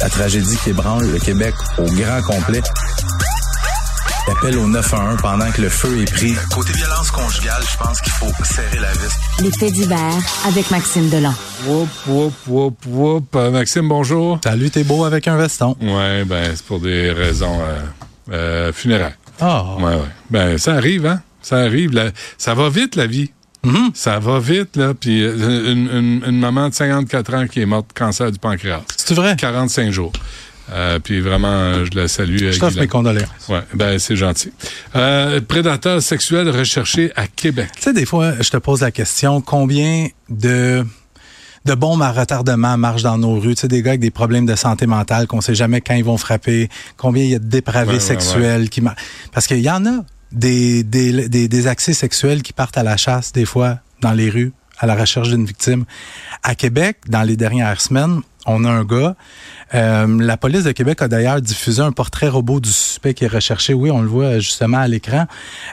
la tragédie qui ébranle le Québec au grand complet. Appel au 911 pendant que le feu est pris. Côté violence conjugale, je pense qu'il faut serrer la vis. Faits divers avec Maxime Delan. Whoop, whoop, whoop, whoop. Euh, Maxime, bonjour. Salut, t'es beau avec un veston. Ouais, ben, c'est pour des raisons euh, euh, funéraires. Ah. Ouais, ouais. Ben, ça arrive, hein? Ça arrive. ça va vite, la vie. Mhm. Ça va vite, là. Puis euh, une, une- une maman de 54 ans qui est morte de cancer du pancréas. C'est vrai? 45 jours. Euh, puis vraiment, je la salue. euh, Je t'offre mes condoléances. Ouais, ben, c'est gentil. Euh, prédateur sexuel recherché à Québec. Tu sais, des fois, je te pose la question, combien de de bombes à retardement marchent dans nos rues, tu sais, des gars avec des problèmes de santé mentale qu'on sait jamais quand ils vont frapper, combien il y a de dépravés Ouais, ouais, sexuels qui mar- parce qu'il y en a des, des, des, des accès sexuels qui partent à la chasse des fois dans les rues à la recherche d'une victime. À Québec, dans les dernières semaines, on a un gars. euh, la police de Québec a d'ailleurs diffusé un portrait robot du suspect qui est recherché. Oui, on le voit justement à l'écran.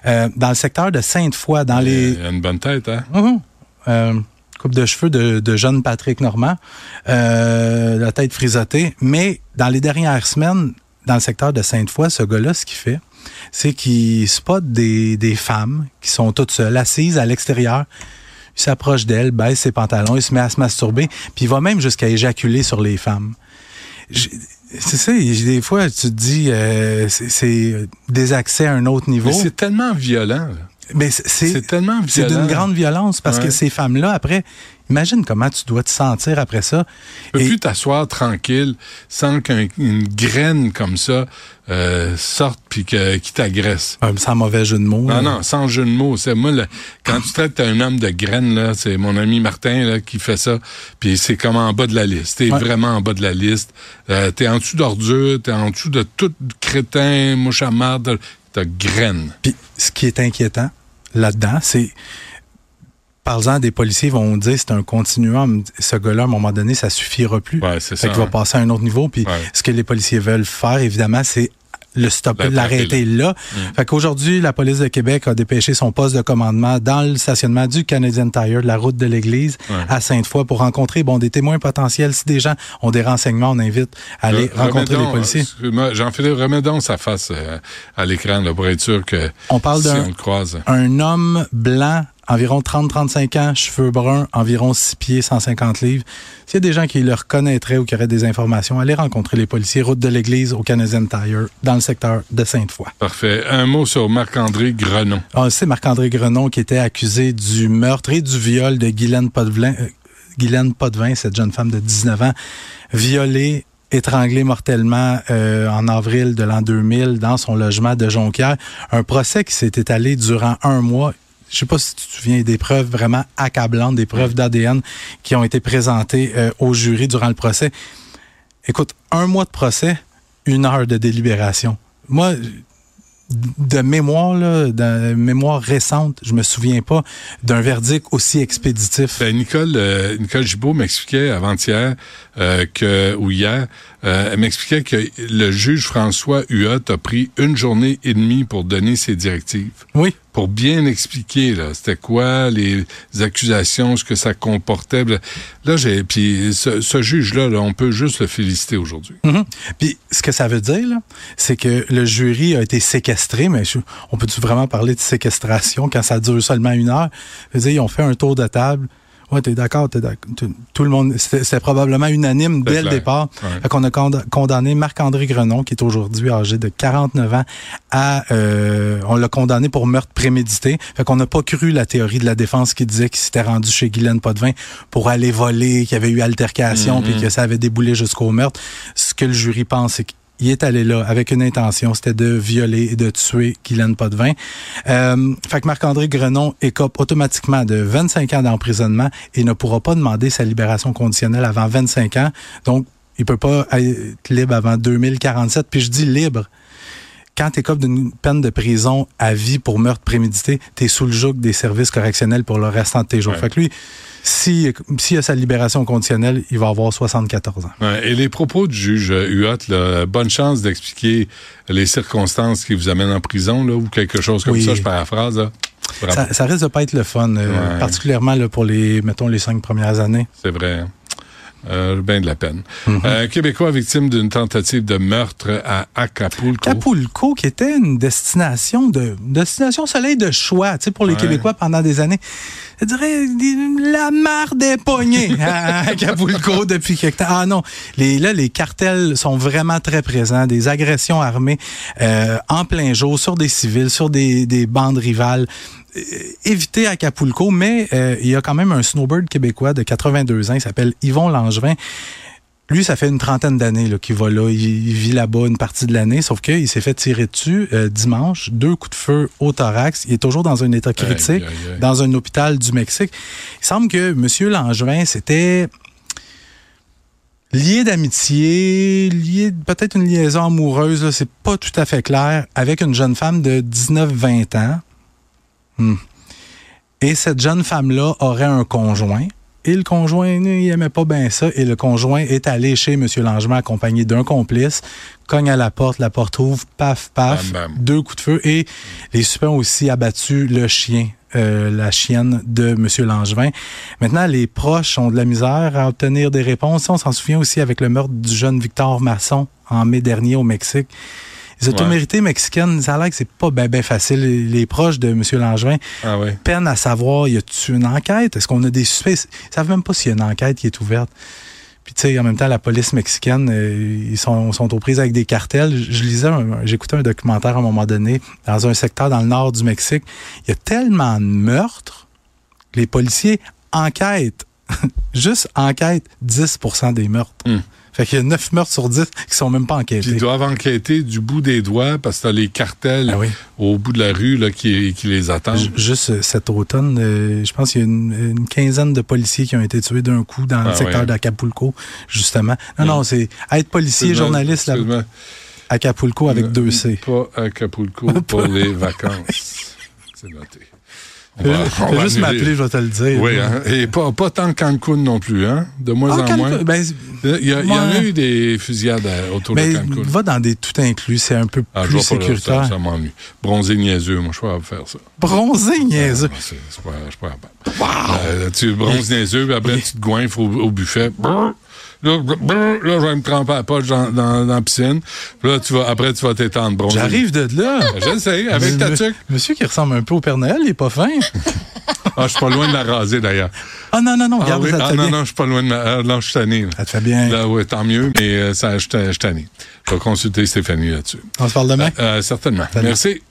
Euh, dans le secteur de Sainte-Foy, dans les... Il a une bonne tête, hein? Mhm. Euh, coupe de cheveux de, de jeune Patrick Normand, la tête frisottée. Mais dans les dernières semaines, dans le secteur de Sainte-Foy, ce gars-là, ce qu'il fait, c'est qu'il spot des, des femmes qui sont toutes seules, assises à l'extérieur. Il s'approche d'elles, baisse ses pantalons, il se met à se masturber, puis il va même jusqu'à éjaculer sur les femmes. C'est ça, des fois, tu te dis, euh, c'est- c'est des accès à un autre niveau. C'est tellement violent. là. Mais c'est- C'est tellement c'est violent. d'une grande violence parce Ouais. que ces femmes-là, après, imagine comment tu dois te sentir après ça. Tu peux Et- plus t'asseoir tranquille sans qu'une graine comme ça euh, sorte puis que, qui t'agresse? Euh, sans mauvais jeu de mots. Non, là. non, sans jeu de mots. C'est moi, là, quand tu traites un homme de graine, là, c'est mon ami Martin là, qui fait ça. Puis c'est comme en bas de la liste. T'es Ouais. vraiment en bas de la liste. Euh, t'es en dessous d'ordure, t'es en dessous de tout crétin, mouche à marde, t'as graine. Puis ce qui est inquiétant là-dedans, c'est. Parlant des policiers vont dire c'est un continuum. Ce gars-là, à un moment donné, ça suffira plus. Ouais, c'est Fait ça. qu'il va passer à un autre niveau. Puis Ouais. ce que les policiers veulent faire, évidemment, c'est le stopper, l'arrêter là. Mm. Fait qu'aujourd'hui, la police de Québec a dépêché son poste de commandement dans le stationnement du Canadian Tire, de la route de l'église, Ouais. à Sainte-Foy, pour rencontrer bon des témoins potentiels. Si des gens ont des renseignements, on invite à aller Re- rencontrer les policiers. Jean-Philippe, remets donc sa face euh, à l'écran là, pour être sûr que On parle si d'un on le croise. un homme blanc, environ 30-35 ans, cheveux bruns, environ 6 pieds, 150 livres. S'il y a des gens qui le reconnaîtraient ou qui auraient des informations, allez rencontrer les policiers, route de l'église au Canadian Tire, dans le secteur de Sainte-Foy. Parfait. Un mot sur Marc-André Grenon. Ah, c'est Marc-André Grenon qui était accusé du meurtre et du viol de Guylaine Potvin, euh, Guylaine Potvin, cette jeune femme de 19 ans, violée étranglée mortellement euh, en avril de l'an 2000 dans son logement de Jonquière. Un procès qui s'est étalé durant un mois. Je sais pas si tu te souviens des preuves vraiment accablantes, des preuves d'ADN qui ont été présentées euh, au jury durant le procès. Écoute, un mois de procès, une heure de délibération. Moi, de mémoire, là, de mémoire récente, je me souviens pas d'un verdict aussi expéditif. Ben, Nicole, euh, Nicole Gibault m'expliquait avant-hier euh, que ou hier, euh, elle m'expliquait que le juge François Huot a pris une journée et demie pour donner ses directives. Oui. Pour bien expliquer, là, c'était quoi les accusations, ce que ça comportait. Là, j'ai, puis ce, ce juge-là, là, on peut juste le féliciter aujourd'hui. Mhm. Puis ce que ça veut dire, là, c'est que le jury a été séquestré, mais on peut-tu vraiment parler de séquestration quand ça dure seulement une heure? Je veux dire, ils ont fait un tour de table. Ouais, t'es d'accord, t'es d'accord. Tout- le monde, c'était probablement unanime dès le départ. Ouais. Qu'on a cond- condamné Marc-André Grenon, qui est aujourd'hui âgé de 49 ans, à, euh, on l'a condamné pour meurtre prémédité. Fait qu'on n'a pas cru la théorie de la défense qui disait qu'il s'était rendu chez Guylaine Potvin pour aller voler, qu'il y avait eu altercation, Mhm. puis que ça avait déboulé jusqu'au meurtre. Ce que le jury pense, c'est qu'il est allé là avec une intention, c'était de violer et de tuer Guylaine Potvin. Euh, fait que Marc-André Grenon écope automatiquement de 25 ans d'emprisonnement et ne pourra pas demander sa libération conditionnelle avant 25 ans. Donc, il peut pas être libre avant 2047. Puis je dis libre. Quand tu d'une peine de prison à vie pour meurtre prémédité, tu es sous le joug des services correctionnels pour le restant de tes jours. Ouais. Fait que lui, si- s'il a sa libération conditionnelle, il va avoir 74 ans. Ouais, et les propos du juge euh, Huot, là, bonne chance d'expliquer les circonstances qui vous amènent en prison, là, ou quelque chose comme Oui. ça, je paraphrase. Là. Ça, ça risque de pas être le fun, euh, Ouais. particulièrement là, pour les, mettons, les cinq premières années. C'est vrai. Euh, ben de la peine. Mhm. Un Québécois victime d'une tentative de meurtre à Acapulco. Acapulco, qui était une destination de destination soleil de choix, tu sais, pour les Ouais. Québécois pendant des années. Je dirais la mar des poignées à Acapulco depuis quelque temps. Ah non, les, là, les cartels sont vraiment très présents, des agressions armées euh, en plein jour sur des civils, sur des, des bandes rivales. Euh, éviter Acapulco, mais euh, il y a quand même un snowbird québécois de 82 ans, il s'appelle Yvon Langevin. Lui, ça fait une trentaine d'années qu'il va là. Il, il vit là-bas une partie de l'année, sauf qu'il s'est fait tirer dessus euh, dimanche, deux coups de feu au thorax. Il est toujours dans un état critique, Aïe, aïe, aïe. dans un hôpital du Mexique. Il semble que M. Langevin, c'était lié d'amitié, lié peut-être une liaison amoureuse, c'est pas tout à fait clair, avec une jeune femme de 19-20 ans. Hmm. Et cette jeune femme-là aurait un conjoint. Et le conjoint, il aimait pas bien ça. Et le conjoint est allé chez M. Langevin accompagné d'un complice, cogne à la porte, la porte ouvre, paf, paf, Bam, bam. deux coups de feu. Et les suspects ont aussi abattu le chien, euh, la chienne de M. Langevin. Maintenant, les proches ont de la misère à obtenir des réponses. On s'en souvient aussi avec le meurtre du jeune Victor Masson en mai dernier au Mexique. Les autorités mexicaines, ça a l'air que c'est pas bien ben facile. Les, les proches de M. Langevin Ah ouais. peinent à savoir, y a-tu une enquête? Est-ce qu'on a des suspects? Ils savent même pas s'il y a une enquête qui est ouverte. Puis, tu sais, en même temps, la police mexicaine, euh, ils sont, sont aux prises avec des cartels. Je, je lisais, j'écoutais un documentaire à un moment donné, dans un secteur dans le nord du Mexique. Il y a tellement de meurtres que les policiers enquêtent, juste enquêtent 10% des meurtres. Hmm. Fait qu'il y a 9 meurtres sur 10 qui sont même pas enquêtés. ils doivent enquêter du bout des doigts parce que t'as les cartels Ah oui. au bout de la rue là, qui, qui les attendent. J- Juste euh, cet automne, euh, je pense qu'il y a une, une quinzaine de policiers qui ont été tués d'un coup dans le Ah secteur ouais. d'Acapulco, justement. Non, non, c'est être policier, Excuse-moi, journaliste là. Acapulco avec deux C. Pas Acapulco pour les vacances. C'est noté. On va- Fais on va juste m'appeler, je vais te le dire. Oui, hein? et pas, pas tant Cancun non plus, hein? De moins Ah, en Cancun, moins. ben, Il y, a- il y en a eu des fusillades à- autour de ben, Cancun. va dans des tout inclus, c'est un peu Ah, plus là, sécuritaire. Ça, ça m'ennuie. Bronzé niaiseux, moi, je suis pas de faire ça. Bronzé, niaiseux. Ah, c'est c'est pas, je suis pas capable. Euh, tu bronzes niaiseux, puis après, tu te goinfres au, au buffet. Brrr. Là, brrr, là, je vais me tremper à la poche dans, dans, dans la piscine. Puis là, tu vas, après, tu vas t'étendre bronzé. J'arrive de là. Je le sais, avec ta tuque. Monsieur qui ressemble un peu au Père Noël, il est pas fin. Ah, je suis pas loin de la raser, d'ailleurs. Ah non, non, non, Ah, regarde, oui? ça te Ah, fait non, bien. non, je suis pas loin de ma... ah, non, je suis tanné. Ça te fait bien. Là, ouais, tant mieux, mais euh, ça, je suis tanné. Je vais consulter Stéphanie là-dessus. On se parle demain? Euh, certainement. Salut. Merci.